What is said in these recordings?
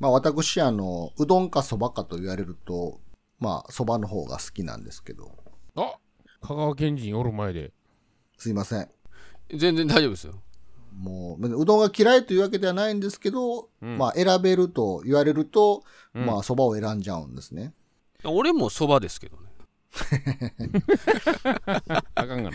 まあ私、あの、うどんかそばかと言われると、まあ、そばの方が好きなんですけど、あ香川県人おる前で。すいません。全然大丈夫ですよ。もう、うどんが嫌いというわけではないんですけど、うんまあ選べると言われると、うんまあそばを選んじゃうんですね。俺もそばですけどね。あかんがな。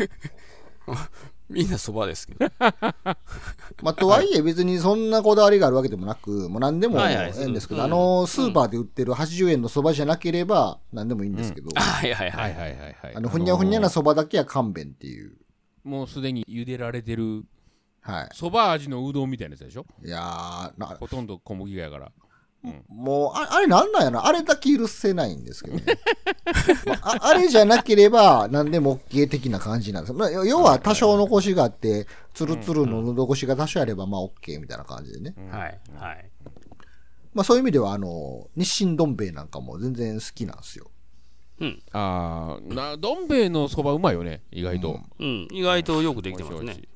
みんなそばですけど。まあとはいえ別にそんなこだわりがあるわけでもなく、もう何でもはいはいええんですけど、うんあの、スーパーで売ってる80円のそばじゃなければ何でもいいんですけど、はいはいは。はいいはいはいはい。あの、ふにゃふにゃなそばだけは勘弁っていう。もうすでに茹でられてる、はい。そば味のうどんみたいなやつでしょ？いやーなほとんど小麦がやから。もう、ああれなんなんやな？あれだけ許せないんですけどね。まあああれじゃなければ何でも OK 的な感じなんです。まあ、要要は多少のコシがあって、ツルツルの喉越しが多少あればまあ OK みたいな感じでね。はいはい。まあそういう意味では、あの、日清どん兵衛なんかも全然好きなんですよ。あーな、どん兵衛のそばうまいよね、意外と。うん。意外とよくできてますね美味しい。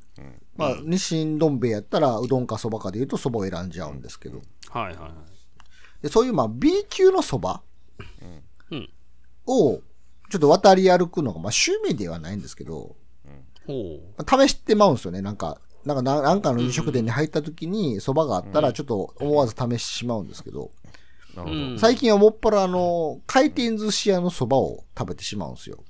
まあ、日清どん兵衛やったらうどんかそばかで言うとそばを選んじゃうんですけど。はいはいはい。でそういうまあ B 級のそばうん。をちょっと渡り歩くのがまあ趣味ではないんですけど、ほ試してまうんですよね。なんか、なんかな、なんかの飲食店に入った時に蕎麦があったら、ちょっと思わず試してしまうんですけど、なるほど。う。うん。最近はもっぱらあの、回転寿司屋の蕎麦を食べてしまうんですよ。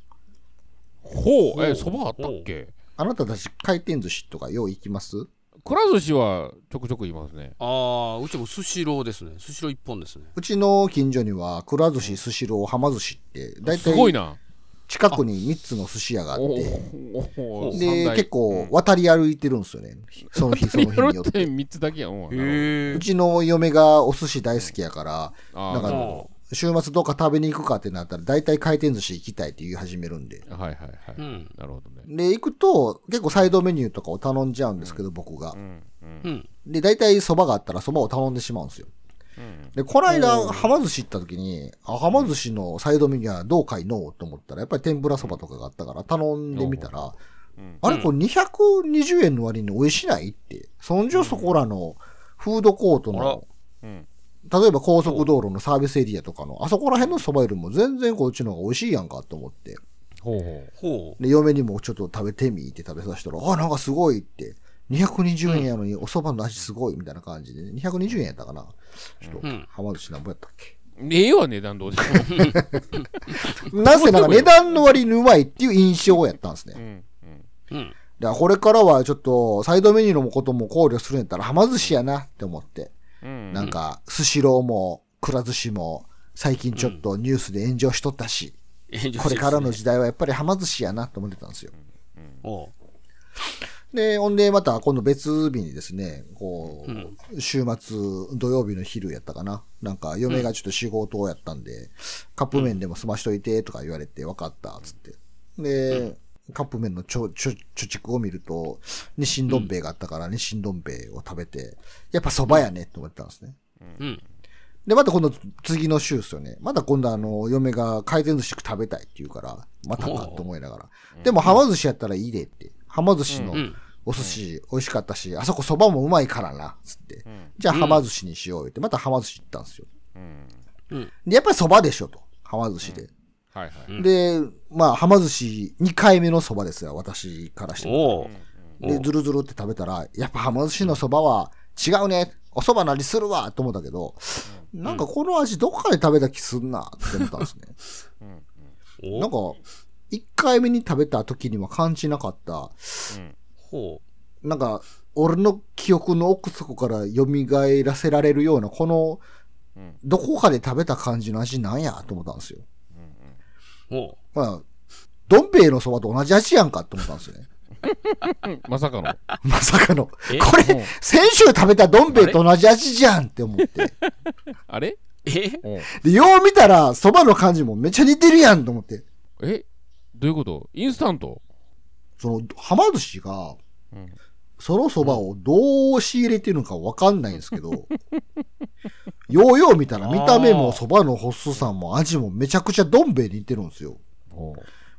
ほう、え、そばあったっけ？あなたたち回転寿司とかよう行きます？くら寿司はちょくちょく言いますね。ああ、うちもスシローですね。スシロー一本ですね。うちの近所には、くら寿司、スシロー、はま寿司って、だいたいすごいな。近くに3つの寿司屋があっおて、で、結構渡り歩いてるんですよね。その日その日によっ。てて3つだけやん。うちの嫁がお寿司大好きやから、なんか週末どっか食べに行くかってなったら、大体回転寿司行きたいって言い始めるんで。どはいはいはい。うん。なるほどね。で、行くと、結構サイドメニューとかを頼んじゃうんですけど、僕がう。んうんうん。で、大体蕎麦があったら蕎麦を頼んでしまうんですよ。うんで、この間、はま寿司行った時に、あ、はま寿司のサイドメニューはどうかいのと思ったら、やっぱり天ぷら蕎麦とかがあったから頼んでみたら、うんあれこれ220円の割に美味しないって、そんじょそこらのフードコートの、うん例えば高速道路のサービスエリアとかの、あそこら辺の蕎麦よりも全然こっちの方が美味しいやんかと思って。ほうほほう。で、嫁にもちょっと食べてみって食べさせたら、あ、なんかすごいって。220円やのにお蕎麦の味すごいみたいな感じで、ね、220円やったかな。ちょっと、うんはま寿司なんぼやったっけ？う。ええわ、値段どうしても。な ぜなんか値段の割にうまいっていう印象やったんですね。うんうんうん。で、これからはちょっとサイドメニューのことも考慮するんやったら、はま寿司やなって思って。うん。なんか、スシローも、くら寿司も、最近ちょっとニュースで炎上しとったし、これからの時代はやっぱりはま寿司やなと思ってたんですよ。おうで、ほんで、また今度別日にですね、こう、週末、土曜日の昼やったかな。なんか、嫁がちょっと仕事をやったんで、カップ麺でも済ましといて、とか言われて、分かった、つって。で、カップ麺のちょ、ちょ、貯蓄を見ると、日清どん兵衛があったから、日清どん兵衛を食べて、やっぱ蕎麦やね、と思ってたんですね。うん。で、また今度次の週ですよね。また今度あの、嫁が回転寿司食べたいって言うから、またかと思いながら。でも、はま寿司やったらいいでって。はま寿司のんお寿司美味しかったし、あそこ蕎麦もうまいからな、つって。じゃあ、はま寿司にしようよって、またはま寿司行ったんですよ。うん。で、やっぱり蕎麦でしょと。はま寿司で。はいはい。で、まあ、はま寿司2回目の蕎麦ですよ、私からしても。で、ずるずるって食べたら、やっぱはま寿司の蕎麦は違うね。お蕎麦なりするわと思ったけど、なんかこの味どこかで食べた気すんなって思ったんですね。おなんか、1回目に食べた時には感じなかった、ほなんか、俺の記憶の奥底から蘇らせられるような、この、どこかで食べた感じの味なんやと思ったんですよ。まあ、どん兵衛の蕎麦と同じ味やんかって思ったんですよね。まさかの。まさかの。こえれ先週食べたどん兵衛と同じ味じゃんって思って。あれ？う。え？で、よう見たら、蕎麦の感じもめっちゃ似てるやんと思って。え？どういうこと？インスタント？その、はま寿司が、うんその蕎麦をどう仕入れてるのかわかんないんですけど、ようよう見たら見た目も蕎麦の細さも味もめちゃくちゃどん兵衛に似てるんですよ。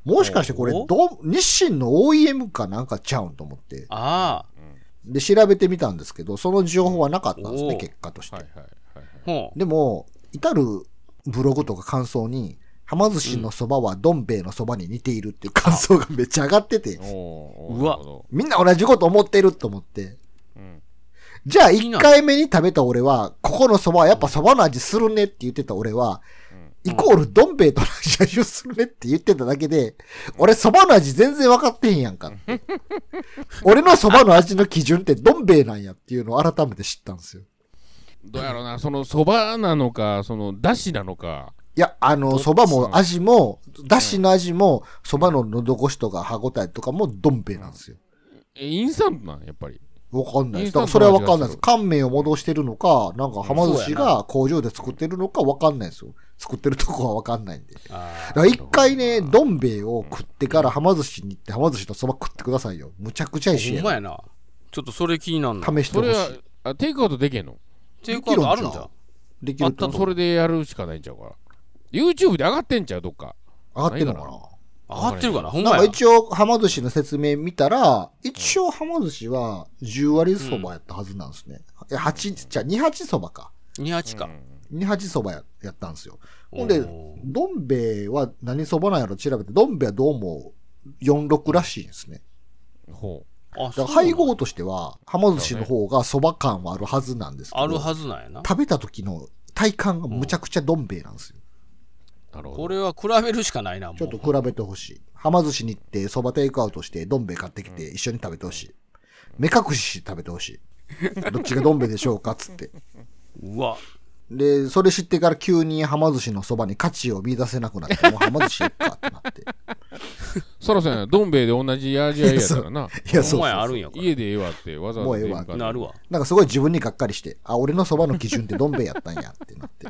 もしかしてこれ、おどん、日清の OEM かなんかちゃうんと思って。ああ。で、調べてみたんですけど、その情報はなかったんですね、お結果として。はいはいはい。でも、至るブログとか感想に、はま寿司のそばはどん兵衛のそばに似ているっていう感想がめっちゃ上がってて、うわ。みんな同じこと思ってると思って、じゃあ1気になる回目に食べた俺は、ここのそばはやっぱそばの味するねって言ってた俺は、イコールどん兵衛と同じ味をするねって言ってただけで、俺そばの味全然分かってへんやんか。俺のそばの味の基準ってどん兵衛なんやっていうのを改めて知ったんですよ。どうやろうな、そのそばなのか、そのだしなのか、いや、あの、どっちそばも味も、だしの味も、そばの喉越しとか歯応えとかもどん兵衛なんですよ。えインスタントなんやっぱり。わかんないです。だからそれはわかんないです。乾麺を戻してるのか、なんか、はま寿司が工場で作ってるのかわかんないですよ。作ってるとこはわかんないんで。だあから一回ね、どん兵衛を食ってからはま寿司に行って、はま寿司とそば食ってくださいよ。むちゃくちゃ一緒やーほんまやな。ちょっとそれ気になるな。試してほしそれはいあテイクアウトできへんの？テイクアウトあるんじゃん。できるとあったそれでやるしかないんちゃうから。YouTube で上がってんちゃう？どっか。上がってるのかな？上がってるかな？ほんなん。か一応、はま寿司の説明見たら、一応はま寿司は10割そばやったはずなんですね。え、8、じゃあ28そばか。28か。28そばややったんですよ。ほんでおー、どん兵衛は何そばなんやろ調べて、どん兵衛はどうも46らしいんですね。ほあ、だからそう配合としては、はま寿司の方がそば感はあるはずなんですけど、あるはずなんやな。食べた時の体感がむちゃくちゃどん兵衛なんですよ。う。なるほど。これは比べるしかないな、もう。ちょっと比べてほしい。はま寿司に行って、そばテイクアウトして、どん兵衛買ってきて、一緒に食べてほしい。目隠しして食べてほしい。どっちがどん兵衛でしょうかっつって。うわ。で、それ知ってから急にはま寿司のそばに価値を見出せなくなって、もうはま寿司行くかってなって。そらそうやな、どん兵衛で同じ味合いやったらな。いや、そうそうそうやあるんやから。家でええわってわざわざもうええわ出んからなるわ。なんかすごい自分にがっかりして、あ、俺のそばの基準ってどん兵衛やったんやってなって。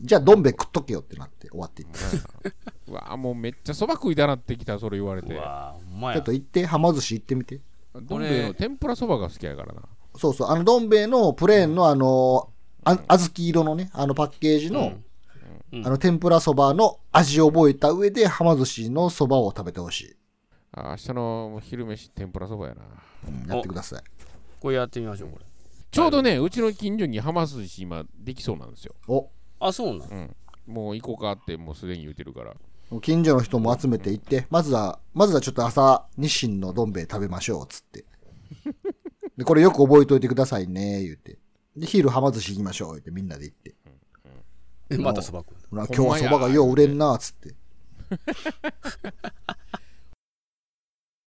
じゃあどん兵衛食っとけよってなって終わっていって。うわもうめっちゃそば食いたなってきた、それ言われな。てちょっ。と行って、はま寿司行ってみて。どん兵衛の天ぷらそばが好きやからな。そうそう、あのどん兵衛のプレーンのあの、あ小豆色のね、あのパッケージの、うんあの天ぷらそばの味を覚えた上で、はま寿司のそばを食べてほしい。あ明日の昼飯天ぷらそばやな。うんやってください。これやってみましょう、これ。ちょうどね、うちの近所に浜寿司今できそうなんですよ。お、あ、そうなん？うん。もう行こうかってもうすでに言うてるから。近所の人も集めて行って、まずは、まずはちょっと朝、日清のどん兵衛食べましょう、つって。で、これよく覚えといてくださいね、言って。で、昼はま寿司行きましょう、言ってみんなで行って。えまたそば食う。今日はそばがよう売れんな、つって。